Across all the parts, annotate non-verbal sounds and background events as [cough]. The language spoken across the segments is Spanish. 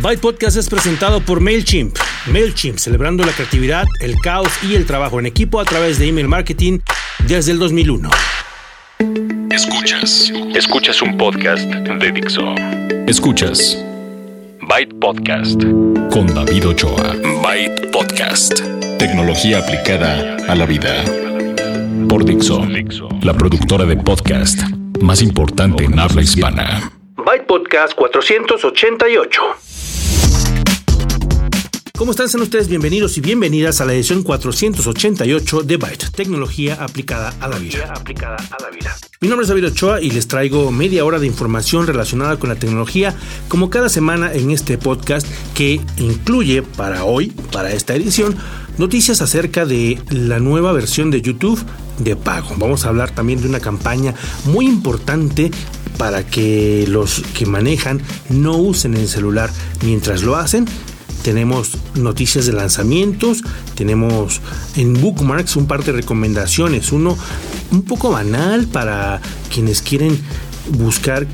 Byte Podcast es presentado por MailChimp. MailChimp, celebrando la creatividad, el caos y el trabajo en equipo a través de email marketing desde el 2001. Escuchas. Escuchas un podcast de Dixo. Escuchas. Byte Podcast. Con David Ochoa. Byte Podcast. Tecnología aplicada a la vida. Por Dixo. La productora de podcast más importante en habla hispana. Byte Podcast 488. ¿Cómo están? Sean ustedes bienvenidos y bienvenidas a la edición 488 de Byte, tecnología aplicada a la vida. Aplicada a la vida. Mi nombre es David Ochoa y les traigo media hora de información relacionada con la tecnología, como cada semana en este podcast que incluye para hoy, para esta edición, noticias acerca de la nueva versión de YouTube de pago. Vamos a hablar también de una campaña muy importante para que los que manejan no usen el celular mientras lo hacen tenemos noticias de lanzamientos, tenemos en Bookmarks un par de recomendaciones, uno un poco banal para quienes quieren buscar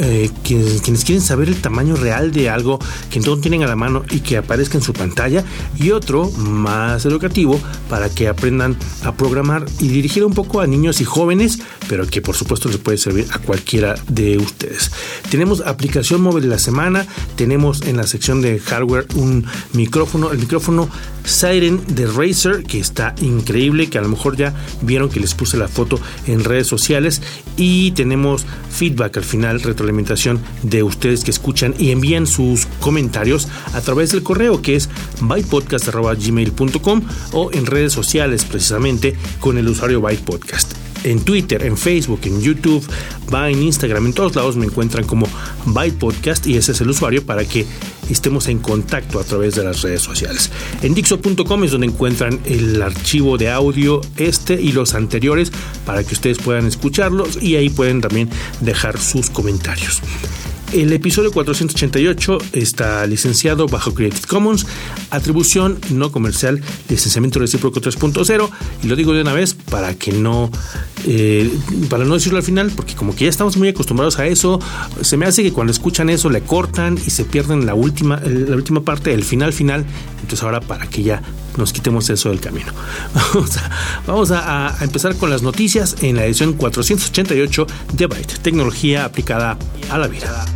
eh, quienes, quieren saber el tamaño real de algo que no tienen a la mano y que aparezca en su pantalla y otro más educativo para que aprendan a programar y dirigir un poco a niños y jóvenes pero que por supuesto les puede servir a cualquiera de ustedes. Tenemos aplicación móvil de la semana tenemos en la sección de hardware un micrófono el micrófono Siren de Razer que está increíble que a lo mejor ya vieron que les puse la foto en redes sociales y tenemos feedback al final retroalimentación de ustedes que escuchan y envían sus comentarios a través del correo que es bytepodcast.gmail.com o en redes sociales precisamente con el usuario bytepodcast en Twitter, en Facebook, en YouTube, va en Instagram, en todos lados me encuentran como Byte Podcast y ese es el usuario para que estemos en contacto a través de las redes sociales. En Dixo.com es donde encuentran el archivo de audio este y los anteriores para que ustedes puedan escucharlos y ahí pueden también dejar sus comentarios. El episodio 488 está licenciado bajo Creative Commons, atribución no comercial, licenciamiento recíproco 3.0 y lo digo de una vez para que no, eh, para no decirlo al final, porque como que ya estamos muy acostumbrados a eso, se me hace que cuando escuchan eso le cortan y se pierden la última, la última parte, el final final, entonces ahora para que ya nos quitemos eso del camino. [laughs] Vamos a, empezar con las noticias en la edición 488 de Byte, tecnología aplicada a la vida.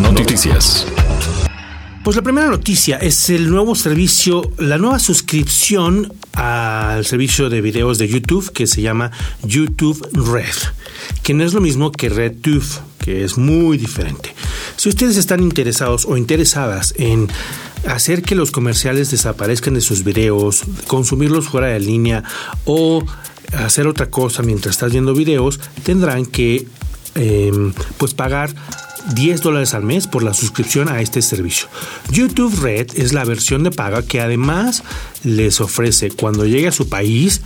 Noticias. Pues la primera noticia es el nuevo servicio, la nueva suscripción al servicio de videos de YouTube que se llama YouTube Red, que no es lo mismo que RedTube, que es muy diferente. Si ustedes están interesados o interesadas en hacer que los comerciales desaparezcan de sus videos, consumirlos fuera de línea o hacer otra cosa mientras estás viendo videos, tendrán que em, pues pagar 10 dólares al mes por la suscripción a este servicio. YouTube Red es la versión de paga que además les ofrece cuando llegue a su país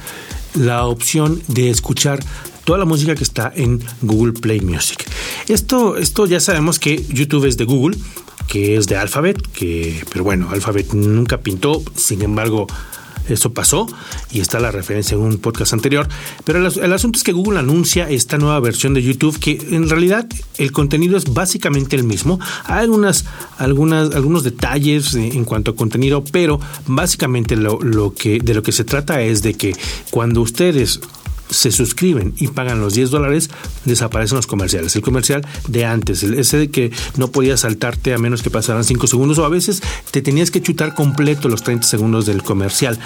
la opción de escuchar toda la música que está en Google Play Music. Esto, esto ya sabemos que YouTube es de Google, que es de Alphabet, que, pero bueno, Alphabet nunca pintó, sin embargo, eso pasó y está la referencia en un podcast anterior. Pero el, asunto es que Google anuncia esta nueva versión de YouTube que en realidad el contenido es básicamente el mismo. Hay algunas, algunas, algunos detalles en cuanto a contenido, pero básicamente lo, lo que, de lo que se trata es de que cuando ustedes se suscriben y pagan los 10 dólares, desaparecen los comerciales. El comercial de antes, ese de que no podías saltarte a menos que pasaran 5 segundos o a veces te tenías que chutar completo los 30 segundos del comercial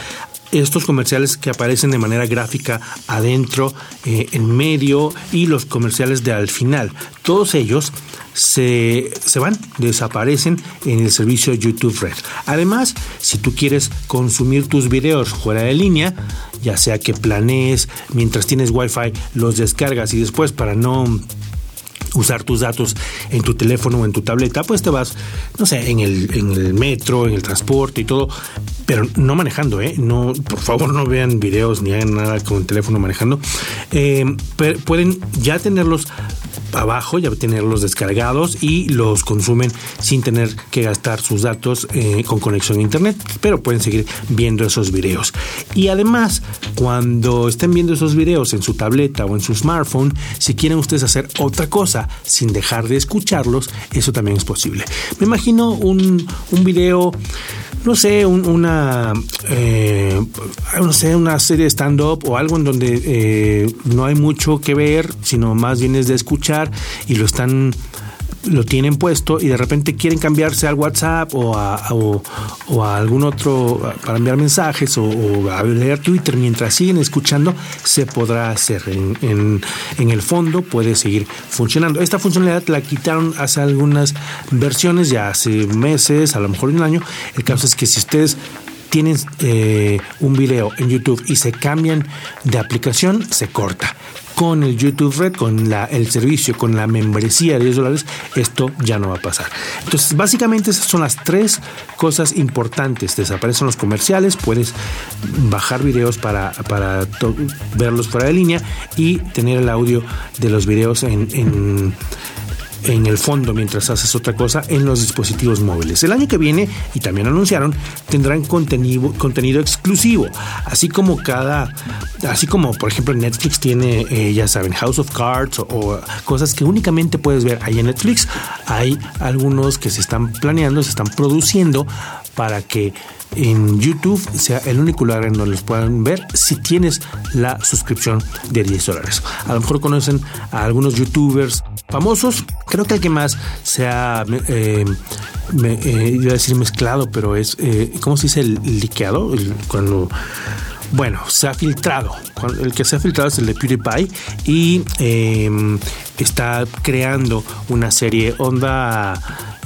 estos comerciales que aparecen de manera gráfica adentro, eh, en medio y los comerciales de al final. Todos ellos se, se, van, desaparecen en el servicio YouTube Red. Además, si tú quieres consumir tus videos fuera de línea, ya sea que planees mientras tienes Wi-Fi, los descargas y después para no usar tus datos en tu teléfono o en tu tableta, pues te vas, no sé, en el, en el metro, en el transporte y todo, pero no manejando, ¿eh? No, por favor, no vean videos ni hagan nada con el teléfono manejando. Eh, pueden ya tenerlos abajo, ya tenerlos descargados y los consumen sin tener que gastar sus datos eh, con conexión a internet, pero pueden seguir viendo esos videos. Y además, cuando estén viendo esos videos en su tableta o en su smartphone, si quieren ustedes hacer otra cosa, sin dejar de escucharlos, eso también es posible. Me imagino un, un video no sé, una, eh, no sé, una serie de stand-up o algo en donde eh, no hay mucho que ver, sino más bien es de escuchar y lo están lo tienen puesto y de repente quieren cambiarse al WhatsApp o a, o, a algún otro para enviar mensajes o, a leer Twitter mientras siguen escuchando, se podrá hacer. En, el fondo puede seguir funcionando. Esta funcionalidad la quitaron hace algunas versiones, ya hace meses, a lo mejor un año. El caso es que si ustedes tienen eh, un video en YouTube y se cambian de aplicación, se corta con el YouTube Red, con la, el servicio, con la membresía de 10 dólares, esto ya no va a pasar. Entonces, básicamente esas son las tres cosas importantes. Desaparecen los comerciales, puedes bajar videos para, para verlos fuera de línea y tener el audio de los videos en en el fondo mientras haces otra cosa en los dispositivos móviles. El año que viene, y también anunciaron, tendrán contenido, contenido exclusivo, así como cada, así como por ejemplo Netflix tiene, eh, ya saben, House of Cards o, cosas que únicamente puedes ver ahí en Netflix, hay algunos que se están planeando, se están produciendo para que en YouTube sea el único lugar en donde los puedan ver si tienes la suscripción de 10 dólares. A lo mejor conocen a algunos youtubers famosos. Creo que el que más se ha, eh, eh, iba a decir mezclado, pero es, eh, ¿cómo se dice? El, liqueado, cuando... Bueno, se ha filtrado. El que se ha filtrado es el de PewDiePie y eh, está creando una serie onda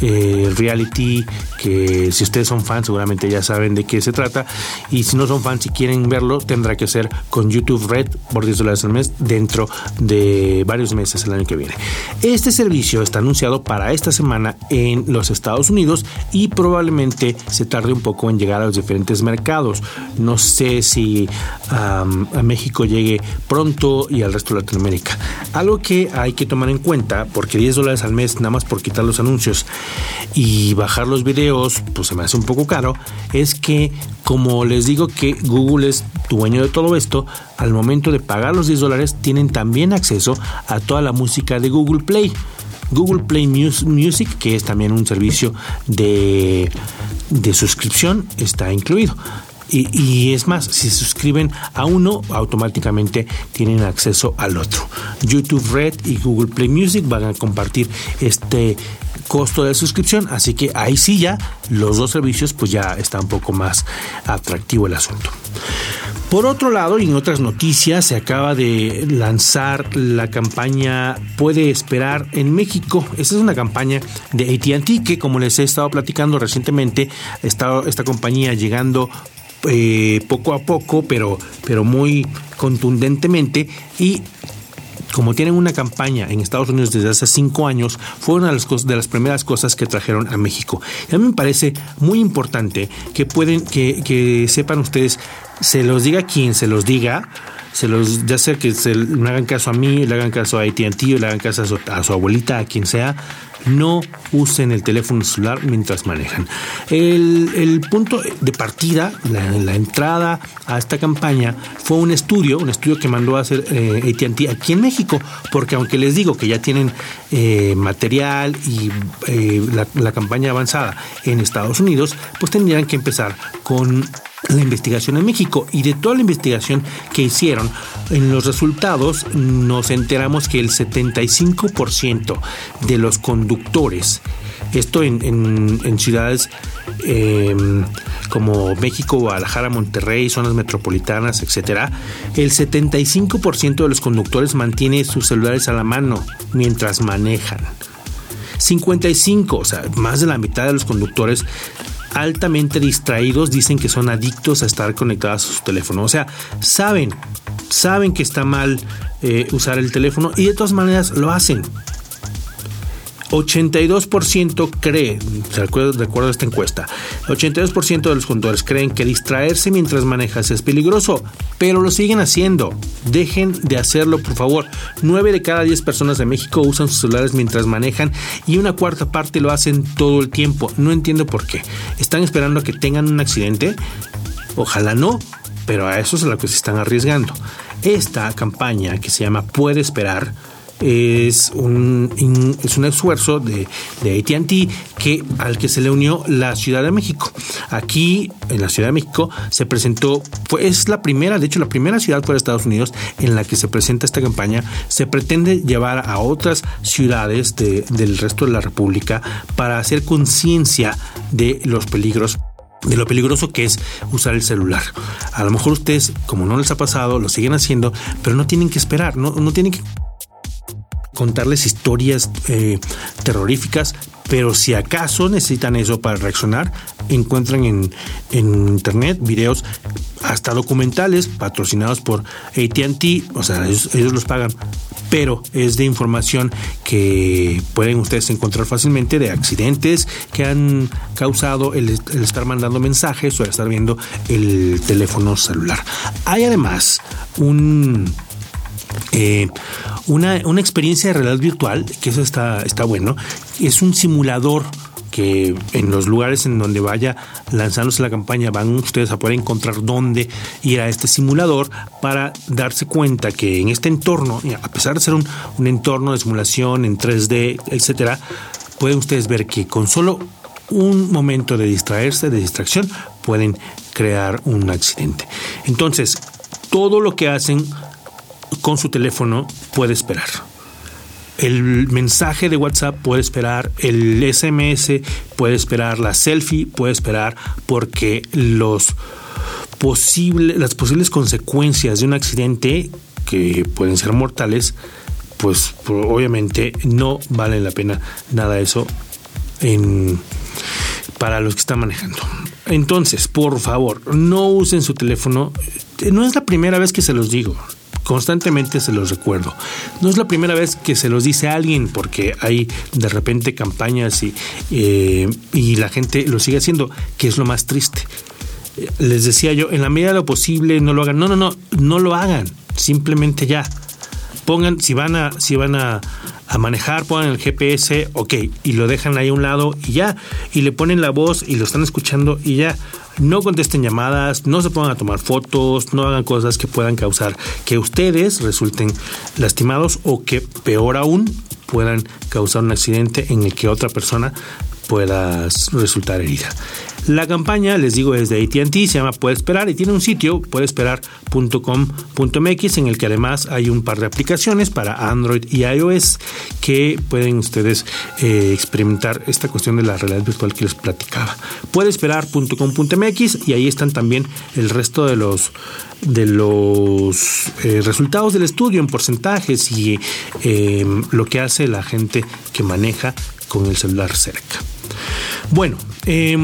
eh, reality que si ustedes son fans seguramente ya saben de qué se trata y si no son fans y quieren verlo tendrá que ser con YouTube Red por 10 dólares al mes dentro de varios meses el año que viene. Este servicio está anunciado para esta semana en los Estados Unidos y probablemente se tarde un poco en llegar a los diferentes mercados. No sé si a México llegue pronto y al resto de Latinoamérica. Algo que hay que tomar en cuenta porque 10 dólares al mes nada más por quitar los anuncios y bajar los videos, pues se me hace un poco caro, es que como les digo que Google es dueño de todo esto, al momento de pagar los 10 dólares tienen también acceso a toda la música de Google Play. Google Play Music, que es también un servicio de, de suscripción, está incluido. Y, es más, si se suscriben a uno, automáticamente tienen acceso al otro. YouTube Red y Google Play Music van a compartir este costo de suscripción, así que ahí sí ya los dos servicios pues ya está un poco más atractivo el asunto. Por otro lado, y en otras noticias, se acaba de lanzar la campaña Puede esperar en México. Esta es una campaña de ATT que, como les he estado platicando recientemente, está esta compañía llegando eh, poco a poco, pero, pero muy contundentemente y como tienen una campaña en Estados Unidos desde hace cinco años, fue una de las, de las primeras cosas que trajeron a México. Y a mí me parece muy importante que pueden, que, que sepan ustedes, se los diga quien se los diga, se los, ya sea que se, me hagan caso a mí, le hagan caso a AT&T, le hagan caso a su, abuelita, a quien sea, no usen el teléfono celular mientras manejan. El, punto de partida, la, entrada a esta campaña fue un estudio, un estudio que mandó a hacer eh, AT&T aquí en México, porque aunque les digo que ya tienen eh, material y eh, la campaña avanzada en Estados Unidos, pues tendrían que empezar con la investigación en México y de toda la investigación que hicieron, en los resultados nos enteramos que el 75% de los conductores, esto en, ciudades em, como México, Guadalajara, Monterrey, zonas metropolitanas, etcétera, el 75% de los conductores mantiene sus celulares a la mano mientras manejan. 55, o sea, más de la mitad de los conductores altamente distraídos dicen que son adictos a estar conectados a su teléfono. O sea, saben, saben que está mal eh, usar el teléfono y de todas maneras lo hacen. 82% cree, de acuerdo, a esta encuesta, 82% de los conductores creen que distraerse mientras manejas es peligroso, pero lo siguen haciendo. Dejen de hacerlo, por favor. 9 de cada 10 personas de México usan sus celulares mientras manejan y una cuarta parte lo hacen todo el tiempo. No entiendo por qué. ¿Están esperando a que tengan un accidente? Ojalá no, pero a eso es a lo que se están arriesgando. Esta campaña que se llama Puede esperar es un, es un esfuerzo de, de ATT que, al que se le unió la Ciudad de México. Aquí, en la Ciudad de México, se presentó, fue, es la primera, de hecho, la primera ciudad fuera de Estados Unidos en la que se presenta esta campaña. Se pretende llevar a otras ciudades del resto de la República para hacer conciencia de los peligros de lo peligroso que es usar el celular. A lo mejor ustedes, como no les ha pasado, lo siguen haciendo, pero no tienen que esperar, no, no tienen que contarles historias eh, terroríficas, pero si acaso necesitan eso para reaccionar, encuentran en, en internet videos hasta documentales patrocinados por ATT, o sea, ellos, los pagan, pero es de información que pueden ustedes encontrar fácilmente de accidentes que han causado el, estar mandando mensajes o el estar viendo el teléfono celular. Hay además un... Eh, una, una, experiencia de realidad virtual, que eso está, está bueno, es un simulador que en los lugares en donde vaya lanzándose la campaña van ustedes a poder encontrar dónde ir a este simulador para darse cuenta que en este entorno, a pesar de ser un, un entorno de simulación en 3D, etcétera, pueden ustedes ver que con solo un momento de distraerse, de distracción, pueden crear un accidente. Entonces, todo lo que hacen con su teléfono puede esperar el mensaje de WhatsApp puede esperar, el SMS puede esperar, la selfie puede esperar, porque los las posibles consecuencias de un accidente que pueden ser mortales, pues obviamente no vale la pena nada eso en, para los que están manejando. Entonces, por favor, no usen su teléfono. No es la primera vez que se los digo. Constantemente se los recuerdo. No es la primera vez que se los dice a alguien porque hay de repente campañas y, eh, y la gente lo sigue haciendo, que es lo más triste. Les decía yo, en la medida de lo posible no lo hagan. No, no, no, no lo hagan. Simplemente ya. Pongan, si van a, si van a, a manejar, pongan el GPS, ok, y lo dejan ahí a un lado y ya, y le ponen la voz y lo están escuchando y ya no contesten llamadas, no se pongan a tomar fotos, no hagan cosas que puedan causar que ustedes resulten lastimados o que peor aún puedan causar un accidente en el que otra persona pueda resultar herida. La campaña, les digo, es de ATT, se llama Puede Esperar y tiene un sitio, puedesperar.com.mx, en el que además hay un par de aplicaciones para Android y iOS que pueden ustedes eh, experimentar esta cuestión de la realidad virtual que les platicaba. Puedesperar.com.mx y ahí están también el resto de los de los eh, resultados del estudio en porcentajes y eh, lo que hace la gente que maneja con el celular cerca. Bueno, eh,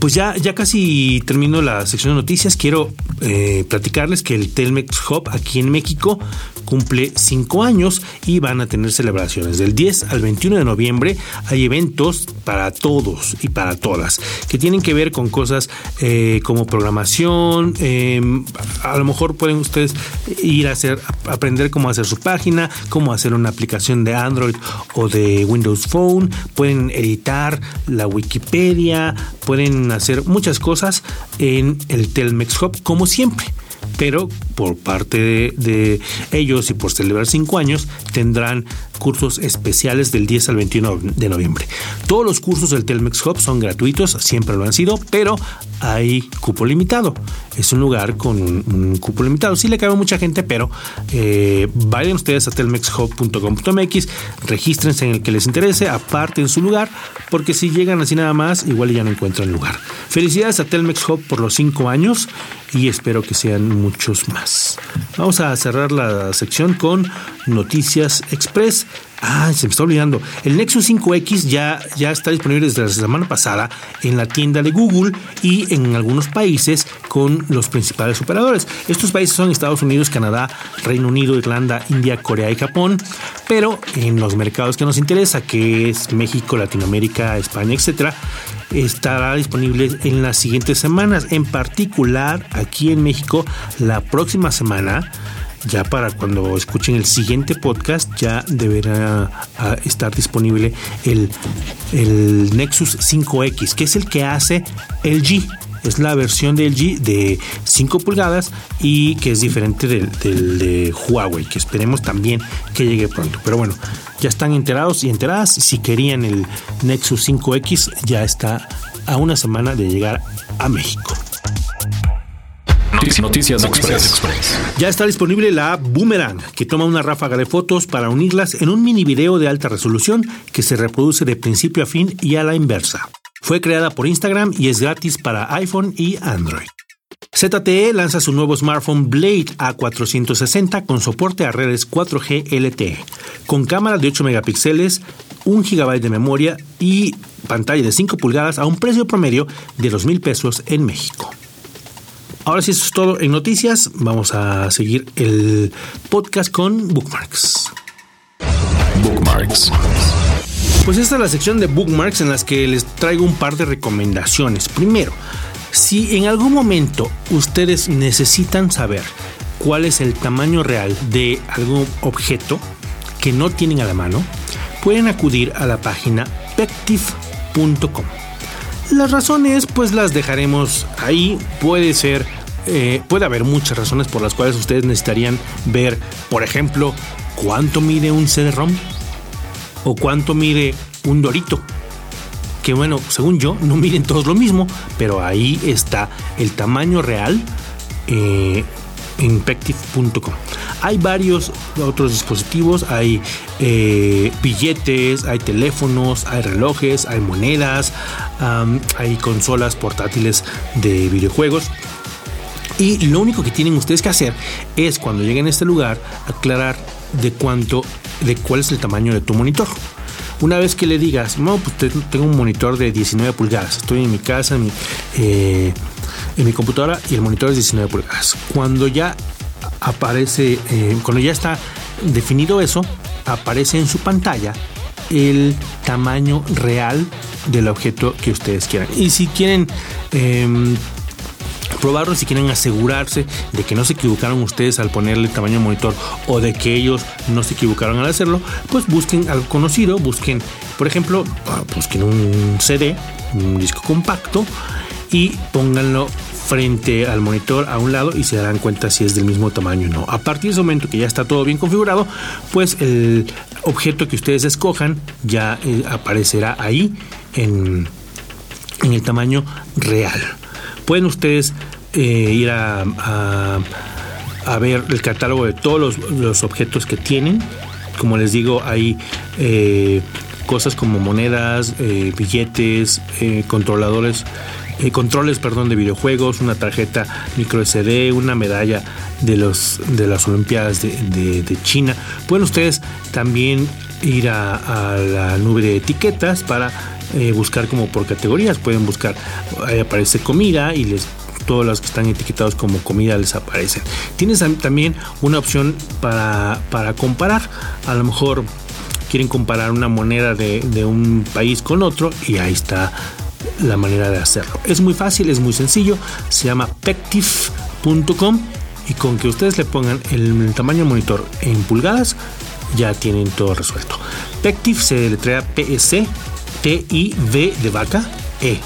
pues ya, ya casi termino la sección de noticias. Quiero eh, platicarles que el Telmex Hub aquí en México cumple cinco años y van a tener celebraciones. Del 10 al 21 de noviembre hay eventos para todos y para todas que tienen que ver con cosas eh, como programación. Em, a lo mejor pueden ustedes ir a hacer, aprender cómo hacer su página, cómo hacer una aplicación de Android o de Windows Phone. Pueden editar la Wikipedia, pueden hacer muchas cosas en el Telmex Hub como siempre pero por parte de, ellos y por celebrar cinco años tendrán cursos especiales del 10 al 21 de noviembre. Todos los cursos del Telmex Hub son gratuitos, siempre lo han sido, pero hay cupo limitado. Es un lugar con un, cupo limitado. Sí le cabe mucha gente, pero eh, vayan ustedes a telmexhub.com.mx, regístrense en el que les interese, aparten su lugar, porque si llegan así nada más, igual ya no encuentran lugar. Felicidades a Telmex Hub por los cinco años y espero que sean muchos más. Vamos a cerrar la sección con Noticias Express. Ah, se me está olvidando. El Nexus 5X ya, ya está disponible desde la semana pasada en la tienda de Google y en algunos países con los principales operadores. Estos países son Estados Unidos, Canadá, Reino Unido, Irlanda, India, Corea y Japón. Pero en los mercados que nos interesa, que es México, Latinoamérica, España, etcétera, estará disponible en las siguientes semanas. En particular, aquí en México, la próxima semana ya para cuando escuchen el siguiente podcast ya deberá ah, estar disponible el, el Nexus 5X, que es el que hace LG. Es la versión de LG de 5 pulgadas y que es diferente del, del de Huawei, que esperemos también que llegue pronto. Pero bueno, ya están enterados y enteradas. Si querían el Nexus 5X, ya está a una semana de llegar a México. Noticias, Express. Ya está disponible la app Boomerang, que toma una ráfaga de fotos para unirlas en un mini video de alta resolución que se reproduce de principio a fin y a la inversa. Fue creada por Instagram y es gratis para iPhone y Android. ZTE lanza su nuevo smartphone Blade A460 con soporte a redes 4G LTE, con cámara de 8 megapíxeles, 1 GB de memoria y pantalla de 5 pulgadas a un precio promedio de 2 mil pesos en México. Ahora sí, eso es todo en noticias. Vamos a seguir el podcast con Bookmarks. Bookmarks. Pues esta es la sección de Bookmarks en las que les traigo un par de recomendaciones. Primero, si en algún momento ustedes necesitan saber cuál es el tamaño real de algún objeto que no tienen a la mano, pueden acudir a la página pectif.com. Las razones pues las dejaremos ahí. Puede ser, eh, puede haber muchas razones por las cuales ustedes necesitarían ver, por ejemplo, cuánto mide un CD-ROM o cuánto mide un Dorito. Que bueno, según yo, no miden todos lo mismo, pero ahí está el tamaño real eh, en Pectif.com. Hay varios otros dispositivos, hay eh, billetes, hay teléfonos, hay relojes, hay monedas, hay consolas portátiles de videojuegos. Y lo único que tienen ustedes que hacer es cuando lleguen a este lugar aclarar de cuánto, de cuál es el tamaño de tu monitor. Una vez que le digas, no, pues tengo un monitor de 19 pulgadas, estoy en mi casa, en mi, eh, en mi computadora y el monitor es 19 pulgadas. Cuando ya aparece, eh, cuando ya está definido eso, aparece en su pantalla el tamaño real del objeto que ustedes quieran. Y si quieren em, probarlo, si quieren asegurarse de que no se equivocaron ustedes al ponerle tamaño del monitor o de que ellos no se equivocaron al hacerlo, pues busquen algo conocido, busquen, por ejemplo, ah, busquen un CD, un disco compacto y pónganlo frente al monitor a un lado y se darán cuenta si es del mismo tamaño o no. A partir de ese momento que ya está todo bien configurado, pues el objeto que ustedes escojan ya eh, aparecerá ahí en, en, el tamaño real. Pueden ustedes eh, ir a, a, ver el catálogo de todos los, los, objetos que tienen. Como les digo, hay eh, cosas como monedas, billetes, controladores eh, controles perdón, de videojuegos, una tarjeta micro SD, una medalla de, los, de las Olimpiadas de, China. Pueden ustedes también ir a, la nube de etiquetas para eh, buscar como por categorías. Pueden buscar, ahí aparece comida y les todos los que están etiquetados como comida les aparecen. Tienes también una opción para, para comparar. A lo mejor quieren comparar una moneda de, de, un país con otro y ahí está la manera de hacerlo. Es muy fácil, es muy sencillo, se llama pectif.com y con que ustedes le pongan el, tamaño monitor en pulgadas ya tienen todo resuelto. Pectif se deletrea PSC T-I-V de vaca E.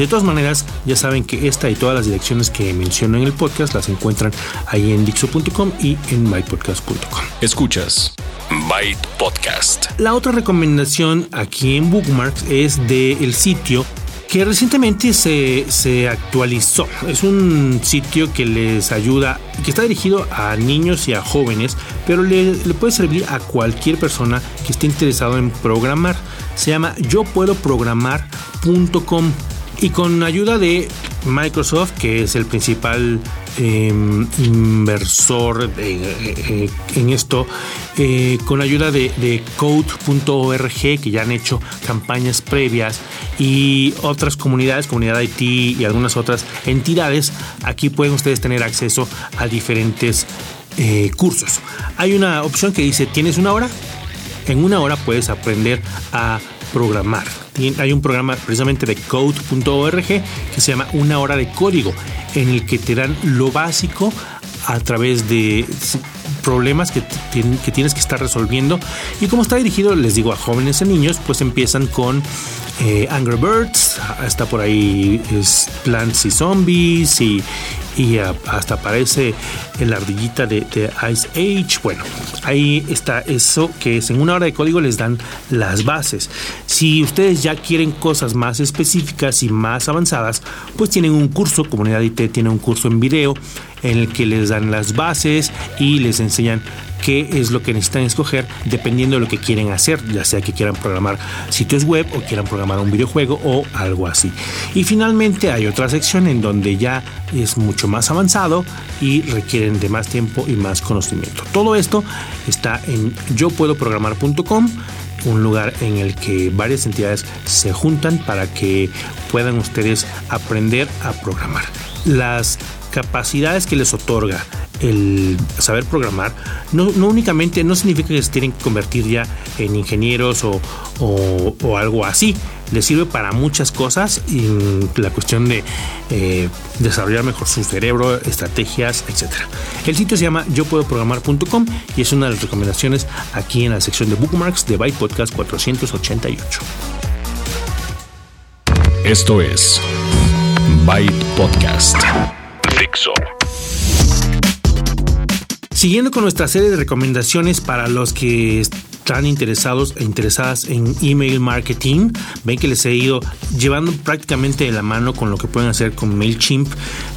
De todas maneras, ya saben que esta y todas las direcciones que menciono en el podcast las encuentran ahí en dixo.com y en mypodcast.com. Escuchas Byte Podcast. La otra recomendación aquí en Bookmarks es del sitio que recientemente se, actualizó. Es un sitio que les ayuda, que está dirigido a niños y a jóvenes, pero le, puede servir a cualquier persona que esté interesado en programar. Se llama yo puedo programar.com y con ayuda de Microsoft, que es el principal em, inversor en esto, eh, con ayuda de, code.org, que ya han hecho campañas previas, y otras comunidades, comunidad IT y algunas otras entidades, aquí pueden ustedes tener acceso a diferentes eh, cursos. Hay una opción que dice, ¿tienes una hora? En una hora puedes aprender a programar. Hay un programa precisamente de code.org que se llama Una hora de código, en el que te dan lo básico a través de problemas que, que tienes que estar resolviendo. Y como está dirigido, les digo, a jóvenes y niños, pues empiezan con eh, Angry Birds, está por ahí es Plants y Zombies y, y hasta aparece la ardillita de, de, Ice Age. Bueno, ahí está eso que es en una hora de código les dan las bases. Si ustedes ya quieren cosas más específicas y más avanzadas, pues tienen un curso, Comunidad IT tiene un curso en video en el que les dan las bases y les enseñan qué es lo que necesitan escoger dependiendo de lo que quieren hacer, ya sea que quieran programar sitios web o quieran programar un videojuego o algo así. Y finalmente hay otra sección en donde ya es mucho más avanzado y requieren de más tiempo y más conocimiento. Todo esto está en yo puedo programar.com un lugar en el que varias entidades se juntan para que puedan ustedes aprender a programar. Las capacidades que les otorga el saber programar no, únicamente no significa que se tienen que convertir ya en ingenieros o, o, algo así. Les sirve para muchas cosas y la cuestión de eh, desarrollar mejor su cerebro, estrategias, etc. El sitio se llama yo puedo programar.com y es una de las recomendaciones aquí en la sección de bookmarks de Byte Podcast 488. Esto es Byte Podcast. Siguiendo con nuestra serie de recomendaciones para los que están interesados e interesadas en email marketing, ven que les he ido llevando prácticamente de la mano con lo que pueden hacer con MailChimp.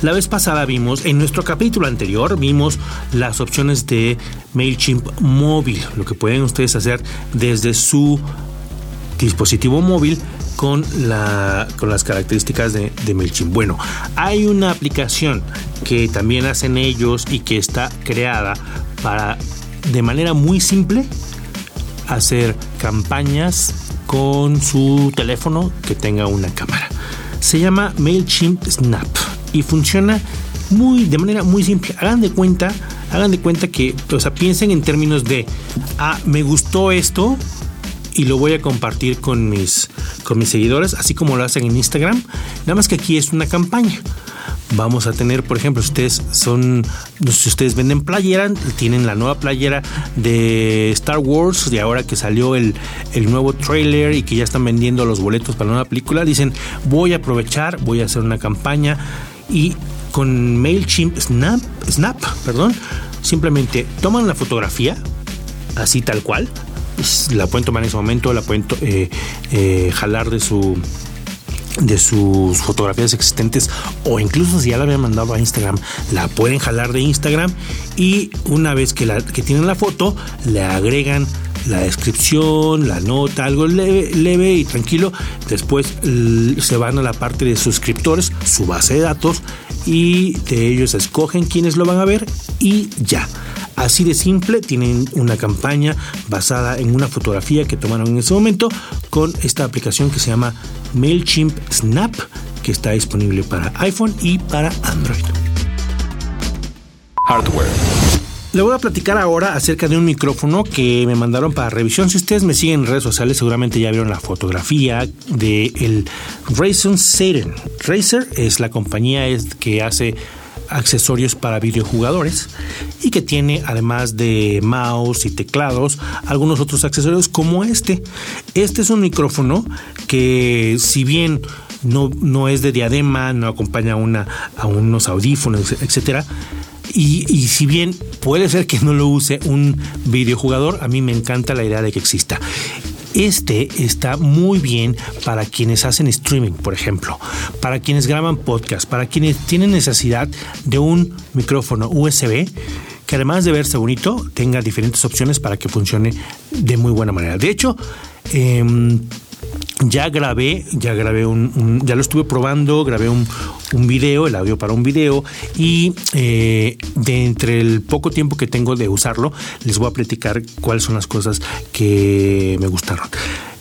La vez pasada vimos, en nuestro capítulo anterior, vimos las opciones de MailChimp móvil, lo que pueden ustedes hacer desde su dispositivo móvil con, la, con las características de MailChimp. Bueno, hay una aplicación que también hacen ellos y que está creada para de manera muy simple hacer campañas con su teléfono que tenga una cámara. Se llama MailChimp Snap y funciona muy de manera muy simple. Hagan de cuenta, hagan de cuenta que, o sea, piensen en términos de, ah, me gustó esto, y lo voy a compartir con mis, con mis seguidores, así como lo hacen en Instagram. Nada más que aquí es una campaña. Vamos a tener, por ejemplo, ustedes son, si ustedes venden playera, tienen la nueva playera de Star Wars, de ahora que salió el, el nuevo trailer y que ya están vendiendo los boletos para la nueva película, dicen, voy a aprovechar, voy a hacer una campaña y con MailChimp Snap, Snap, perdón, simplemente toman la fotografía, así tal cual, la pueden tomar en ese momento, la pueden eh, eh, jalar de su de sus fotografías existentes o incluso si ya la habían mandado a Instagram la pueden jalar de Instagram y una vez que, la, que tienen la foto le agregan la descripción, la nota, algo leve, leve, y tranquilo. Después se van a la parte de suscriptores, su base de datos, y de ellos escogen quiénes lo van a ver y ya. Así de simple, tienen una campaña basada en una fotografía que tomaron en ese momento con esta aplicación que se llama MailChimp Snap, que está disponible para iPhone y para Android. Hardware. Le voy a platicar ahora acerca de un micrófono que me mandaron para revisión. Si ustedes me siguen en redes sociales, seguramente ya vieron la fotografía del el Razer Satan. Razer es la compañía que hace accesorios para videojugadores y que tiene además de mouse y teclados algunos otros accesorios como este. Este es un micrófono que si bien no, no es de diadema, no acompaña una, a unos audífonos, etcétera, y, y, si bien puede ser que no lo use un videojugador, a mí me encanta la idea de que exista. Este está muy bien para quienes hacen streaming, por ejemplo, para quienes graban podcast, para quienes tienen necesidad de un micrófono USB que además de verse bonito, tenga diferentes opciones para que funcione de muy buena manera. De hecho, em, ya grabé, ya grabé un, ya lo estuve probando, grabé un, video, el audio para un video y eh, de entre el poco tiempo que tengo de usarlo, les voy a platicar cuáles son las cosas que me gustaron.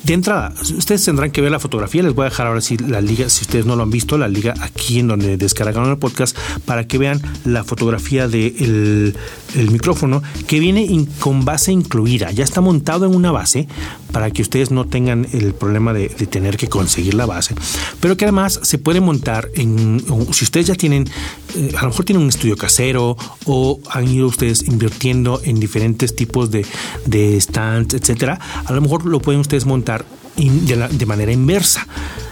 De entrada, ustedes tendrán que ver la fotografía. Les voy a dejar ahora sí la liga, si ustedes no lo han visto, la liga aquí en donde descargaron el podcast para que vean la fotografía del el micrófono que viene con base incluida. Ya está montado en una base para que ustedes no tengan el problema de, tener que conseguir la base. Pero que además se puede montar en, si ustedes ya tienen, eh, a lo mejor tienen un estudio casero o han ido ustedes invirtiendo en diferentes tipos de, de stands, etcétera, a lo mejor lo pueden ustedes montar de manera inversa.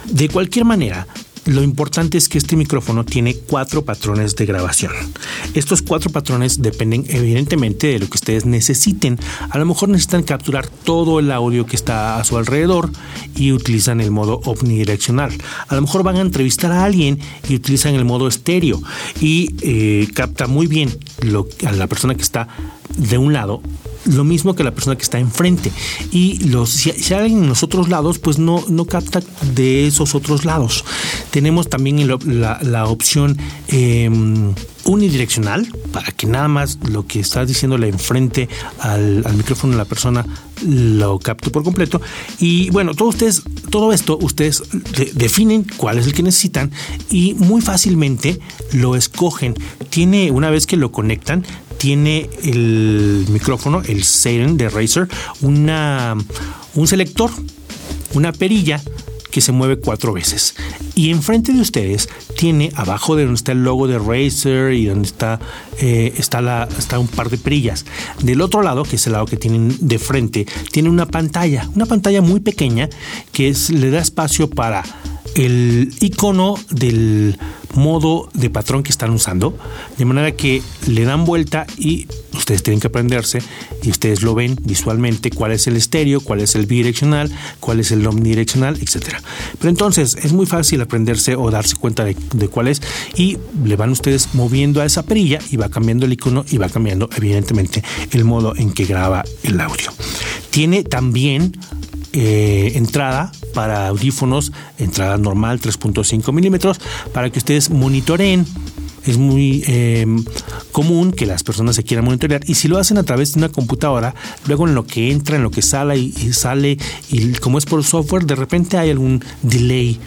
De cualquier manera, lo importante es que este micrófono tiene cuatro patrones de grabación. Estos cuatro patrones dependen evidentemente de lo que ustedes necesiten. A lo mejor necesitan capturar todo el audio que está a su alrededor y utilizan el modo omnidireccional. A lo mejor van a entrevistar a alguien y utilizan el modo estéreo y eh, capta muy bien a la persona que está de un lado lo mismo que la persona que está enfrente. Y los, si, alguien en los otros lados, pues no, no capta de esos otros lados. Tenemos también la, opción em, unidireccional para que nada más lo que está diciéndole enfrente al, micrófono de la persona lo capte por completo. Y bueno, todo, ustedes, todo esto ustedes definen cuál es el que necesitan y muy fácilmente lo escogen. Tiene, una vez que lo conectan, tiene el micrófono, el Seiren de Razer, una, un selector, una perilla que se mueve cuatro veces. Y enfrente de ustedes tiene, abajo de donde está el logo de Razer y donde está, eh, está, la, está un par de perillas. Del otro lado, que es el lado que tienen de frente, tiene una pantalla, una pantalla muy pequeña que le da espacio para el icono del modo de patrón que están usando, de manera que le dan vuelta y ustedes tienen que aprenderse y ustedes lo ven visualmente cuál es el estéreo, cuál es el bidireccional, cuál es el omnidireccional, etcétera. Pero entonces es muy fácil aprenderse o darse cuenta de, cuál es y le van ustedes moviendo a esa perilla y va cambiando el icono y va cambiando evidentemente el modo en que graba el audio. Tiene también eh, entrada para audífonos, entrada normal 3.5 milímetros, para que ustedes monitoreen. Es muy eh, común que las personas se quieran monitorear y si lo hacen a través de una computadora, luego en lo que entra, en lo que sale y, y sale, y como es por software, de repente hay algún delay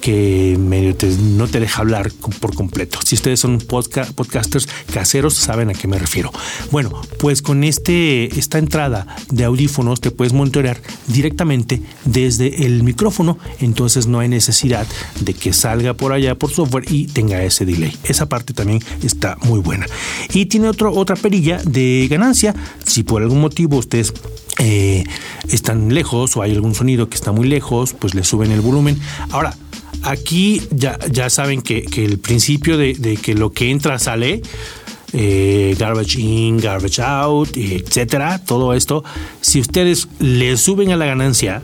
que medio no te deja hablar por completo. Si ustedes son podcasters caseros, saben a qué me refiero. Bueno, pues con este, esta entrada de audífonos te puedes monitorear directamente desde el micrófono, entonces no hay necesidad de que salga por allá por software y tenga ese delay. Esa parte también está muy buena. Y tiene otro, otra perilla de ganancia. Si por algún motivo ustedes eh, están lejos o hay algún sonido que está muy lejos, pues le suben el volumen. Ahora, Aquí ya, ya saben que, el principio de, que lo que entra sale, eh, garbage in, garbage out, etcétera, todo esto, si ustedes le suben a la ganancia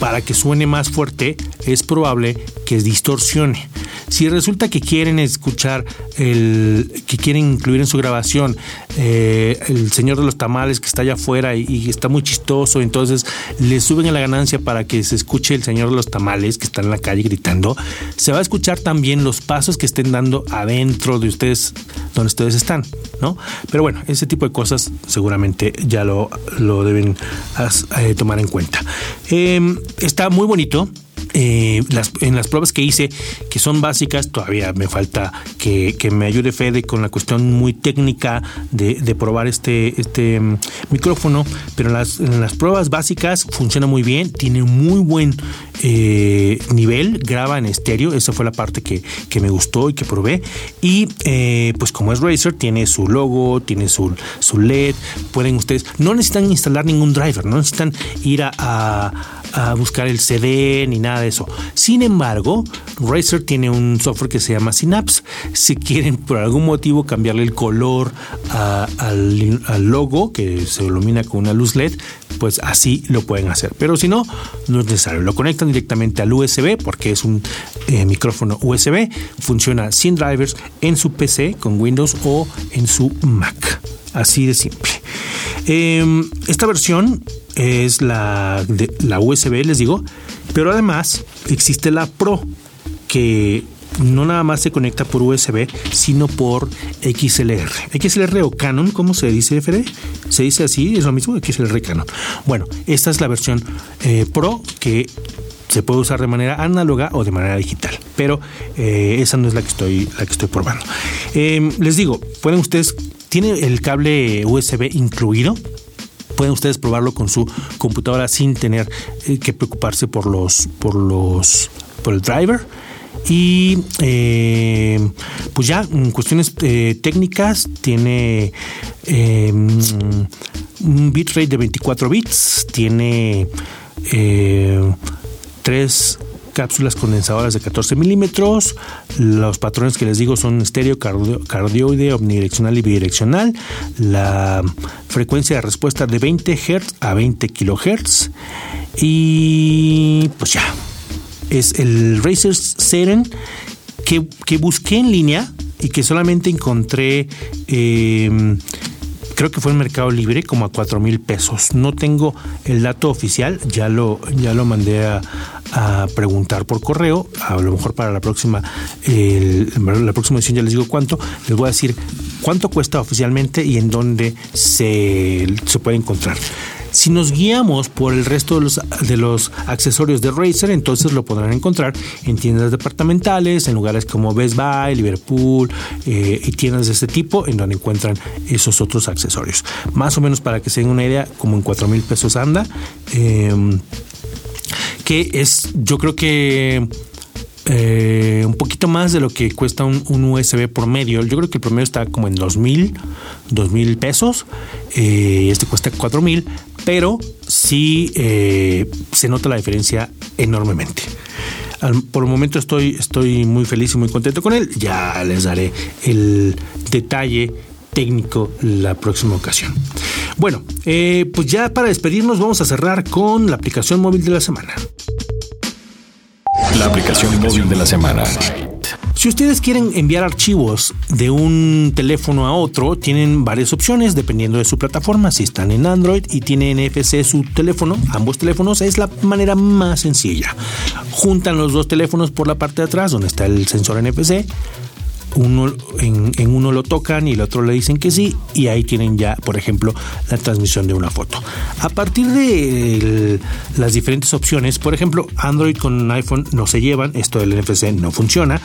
para que suene más fuerte, es probable que distorsione. Si resulta que quieren escuchar el que quieren incluir en su grabación eh, el señor de los tamales que está allá afuera y, está muy chistoso, entonces le suben a la ganancia para que se escuche el señor de los tamales que está en la calle gritando, se va a escuchar también los pasos que estén dando adentro de ustedes, donde ustedes están, ¿no? Pero bueno, ese tipo de cosas seguramente ya lo, lo deben eh, tomar en cuenta. Em, está muy bonito. Eh, en las pruebas que hice, que son básicas, todavía me falta que, me ayude Fede con la cuestión muy técnica de, probar este, este mm, micrófono, pero en las, pruebas básicas funciona muy bien, tiene muy buen eh, nivel, graba en estéreo, esa fue la parte que, me gustó y que probé, y eh, pues como es Razer, tiene su logo, tiene su, su LED, pueden ustedes, no necesitan instalar ningún driver, no necesitan ir a a buscar el CD ni nada de eso. Sin embargo, Razer tiene un software que se llama Synapse. Si quieren por algún motivo cambiarle el color al, logo que se ilumina con una luz LED, pues así lo pueden hacer. Pero si no, no es necesario. Lo conectan directamente al USB porque es un eh, micrófono USB. Funciona sin drivers en su PC con Windows o en su Mac. Así de simple. Em, esta versión es la, USB, les digo, pero además existe la Pro, que no nada más se conecta por USB, sino por XLR. XLR o Canon, ¿cómo se dice, FD? Se dice así, es lo mismo, XLR Canon. Bueno, esta es la versión eh, Pro que se puede usar de manera análoga o de manera digital, pero eh, esa no es la que estoy, la que estoy probando. Em, les digo, pueden ustedes, tiene el cable USB incluido, pueden ustedes probarlo con su computadora sin tener eh, que preocuparse por los por los por el driver. Y eh, pues ya en cuestiones eh, técnicas tiene em, un bitrate de 24 bits tiene tres cápsulas condensadoras de 14 milímetros. Los patrones que les digo son estéreo, cardioide, omnidireccional y bidireccional. La frecuencia de respuesta de 20 Hz a 20 kHz. Y pues ya, es el Razer Seren que, que busqué en línea y que solamente encontré eh, creo que fue en Mercado Libre como a cuatro mil pesos. No tengo el dato oficial, ya lo, ya lo mandé a, preguntar por correo, a lo mejor para la próxima, la próxima edición ya les digo cuánto, les voy a decir cuánto cuesta oficialmente y en dónde se, se puede encontrar. Si nos guiamos por el resto de los, de los accesorios de Razer, entonces lo podrán encontrar en tiendas departamentales, en lugares como Best Buy, Liverpool eh, y tiendas de este tipo, en donde encuentran esos otros accesorios. Más o menos para que se den una idea, como en 4 mil pesos anda. Em, que es, yo creo que eh, un poquito más de lo que cuesta un, USB por medio. Yo creo que el promedio está como en 2000, 2000 pesos. Eh, este cuesta 4000, pero sí eh, se nota la diferencia enormemente. por el momento estoy, estoy muy feliz y muy contento con él. Ya les daré el detalle técnico la próxima ocasión. Bueno, pues ya para despedirnos vamos a cerrar con la aplicación móvil de la semana. La aplicación móvil de la semana. Si ustedes quieren enviar archivos de un teléfono a otro, tienen varias opciones dependiendo de su plataforma. Si están en Android y tienen NFC su teléfono, ambos teléfonos, es la manera más sencilla. Juntan los dos teléfonos por la parte de atrás, donde está el sensor NFC uno en, uno lo tocan y el otro le dicen que sí y ahí tienen ya, por ejemplo, la transmisión de una foto. A partir de las diferentes opciones, por ejemplo, Android con iPhone no se llevan, esto del NFC no funciona.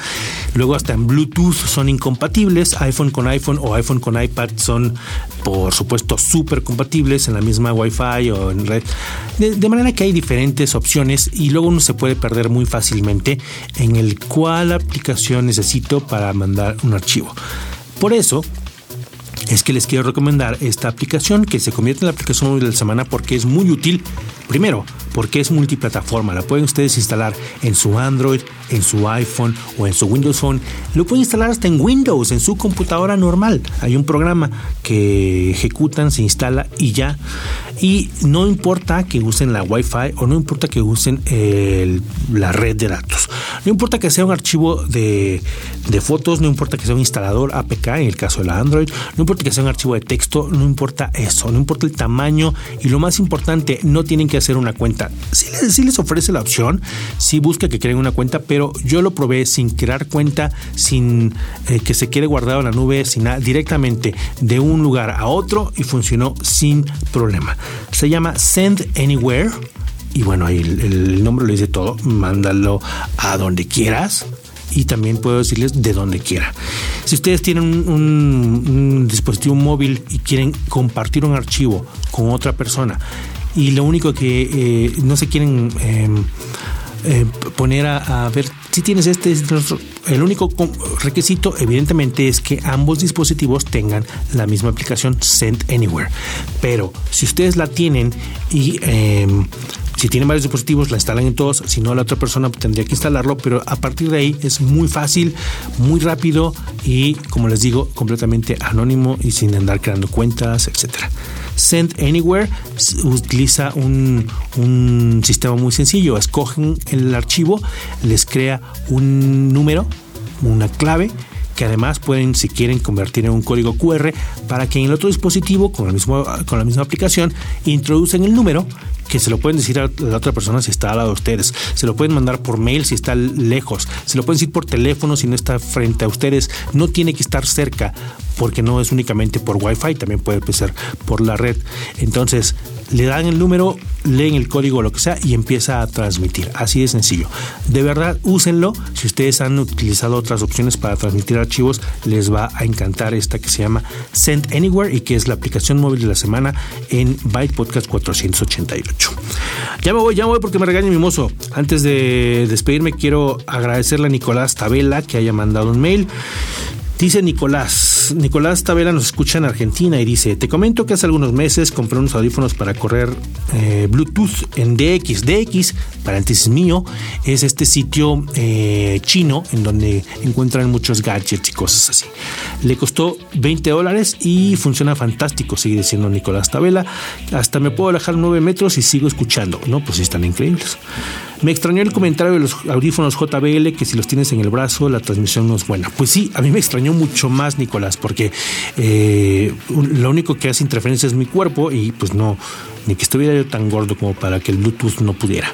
Luego hasta en Bluetooth son incompatibles, iPhone con iPhone o iPhone con iPad son, por supuesto, súper compatibles en la misma Wi-Fi o en red. De, de manera que hay diferentes opciones y luego uno se puede perder muy fácilmente en el cuál aplicación necesito para mandar un archivo. Por eso es que les quiero recomendar esta aplicación que se convierte en la aplicación móvil de la semana porque es muy útil. Primero, porque es multiplataforma. La pueden ustedes instalar en su Android, en su iPhone o en su Windows Phone. Lo pueden instalar hasta en Windows, en su computadora normal. Hay un programa que ejecutan, se instala y ya. Y no importa que usen la Wi-Fi o no importa que usen la red de datos. No importa que sea un archivo de, de fotos, no importa que sea un instalador APK en el caso de la Android, no importa que sea un archivo de texto, no importa eso, no importa el tamaño y lo más importante, no tienen que hacer una cuenta si les, ofrece la opción, si busca que creen una cuenta, pero yo lo probé sin crear cuenta, sin eh, que se quede guardado en la nube, sin nada, directamente de un lugar a otro y funcionó sin problema. Se llama Send Anywhere. Y bueno, ahí el, nombre lo dice todo. Mándalo a donde quieras y también puedo decirles de donde quiera. Si ustedes tienen un, dispositivo móvil y quieren compartir un archivo con otra persona y lo único que eh, no se quieren em, eh, poner a, ver si tienes este, el único requisito evidentemente es que ambos dispositivos tengan la misma aplicación Send Anywhere. Pero si ustedes la tienen y em, si tienen varios dispositivos, la instalan en todos. Si no, la otra persona tendría que instalarlo. Pero a partir de ahí es muy fácil, muy rápido y, como les digo, completamente anónimo y sin andar creando cuentas, etcétera. Send Anywhere utiliza un, un sistema muy sencillo. Escogen el archivo, les crea un número, una clave que además pueden, si quieren, convertir en un código QR para que en el otro dispositivo, con, el mismo, con la misma aplicación, introducen el número que se lo pueden decir a la otra persona si está al lado de ustedes, se lo pueden mandar por mail si está lejos, se lo pueden decir por teléfono si no está frente a ustedes, no tiene que estar cerca porque no es únicamente por Wi-Fi, también puede ser por la red. Entonces, le dan el número, leen el código, lo que sea, y empieza a transmitir. Así de sencillo. De verdad, úsenlo. Si ustedes han utilizado otras opciones para transmitir archivos, les va a encantar esta que se llama Send Anywhere y que es la aplicación móvil de la semana en Byte Podcast 488. Ya me voy, ya me voy porque me regaña mi mozo. Antes de despedirme, quiero agradecerle a Nicolás Tabela que haya mandado un mail. Dice Nicolás, Nicolás Tavera nos escucha en Argentina y dice, te comento que hace algunos meses compré unos audífonos para correr eh, Bluetooth en DX. DX, paréntesis mío, es este sitio eh, chino en donde encuentran muchos gadgets y cosas así. Le costó 20 dólares y funciona fantástico, sigue diciendo Nicolás Tabela. Hasta me puedo alejar 9 metros y sigo escuchando. No, pues están increíbles. Me extrañó el comentario de los audífonos JBL que si los tienes en el brazo la transmisión no es buena. Pues sí, a mí me extrañó mucho más, Nicolás, porque eh, lo único que hace interferencia es mi cuerpo y pues no, ni que estuviera yo tan gordo como para que el Bluetooth no pudiera.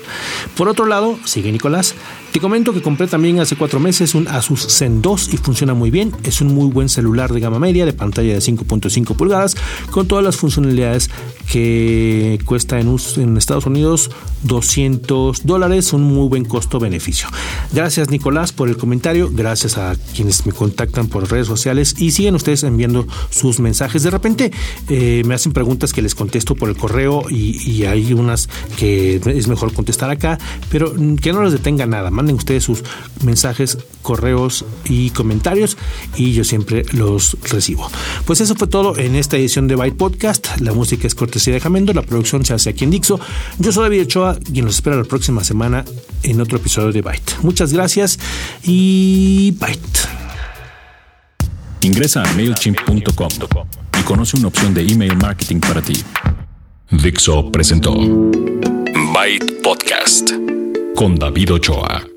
Por otro lado, sigue Nicolás, comento que compré también hace cuatro meses un Asus Zen 2 y funciona muy bien. Es un muy buen celular de gama media, de pantalla de 5.5 pulgadas, con todas las funcionalidades que cuesta en, en Estados Unidos 200 dólares, un muy buen costo-beneficio. Gracias Nicolás por el comentario, gracias a quienes me contactan por redes sociales y siguen ustedes enviando sus mensajes. De repente eh, me hacen preguntas que les contesto por el correo y, y hay unas que es mejor contestar acá, pero que no les detenga nada ustedes sus mensajes, correos y comentarios y yo siempre los recibo. Pues eso fue todo en esta edición de Byte Podcast. La música es cortesía de Jamendo, la producción se hace aquí en Dixo. Yo soy David Ochoa y nos espera la próxima semana en otro episodio de Byte. Muchas gracias y Byte. Ingresa a mailchimp.com y conoce una opción de email marketing para ti. Dixo presentó Byte Podcast con David Ochoa.